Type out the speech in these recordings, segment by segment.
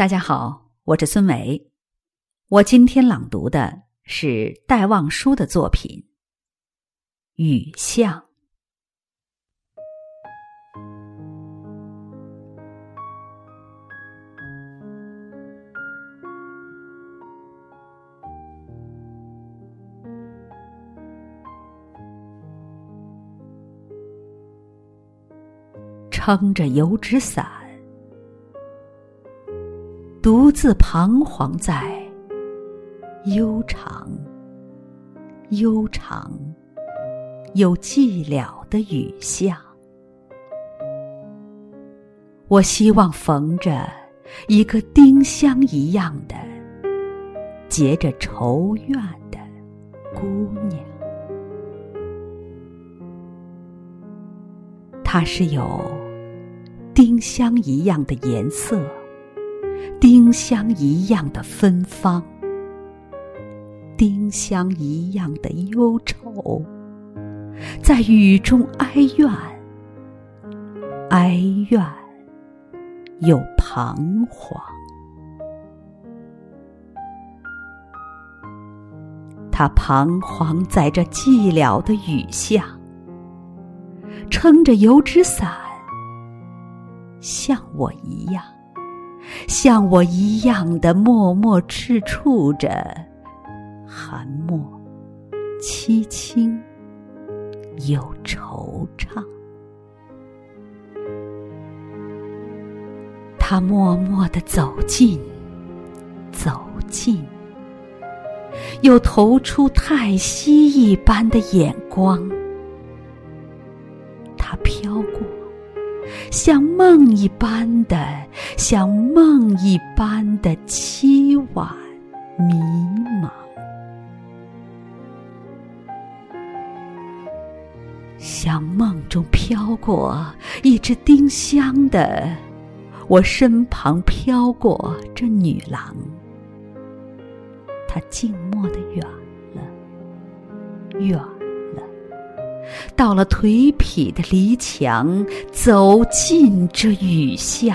大家好，我是孙维。我今天朗读的是戴望舒的作品《雨巷》。撑着油纸伞。独自彷徨在悠长、悠长又寂寥的雨巷，我希望逢着一个丁香一样的结着愁怨的。姑娘，她是有丁香一样的颜色。丁香一样的芬芳，丁香一样的忧愁，在雨中哀怨，哀怨又彷徨。他彷徨在这寂寥的雨巷，撑着油纸伞，像我一样。像我一样的默默赤触着寒墨，凄清又惆怅。他默默的走近，走近，又投出太息一般的眼光。他飘过。像梦一般的，像梦一般的凄婉迷茫，像梦中飘过一只丁香的，我身旁飘过这女郎，她静默的远了，远了。到了颓圮的篱墙，走进这雨巷，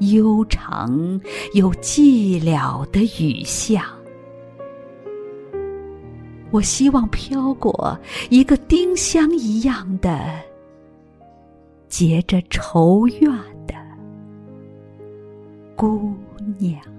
悠长又寂寥的雨巷。我希望飘过一个丁香一样的结着愁怨的姑娘。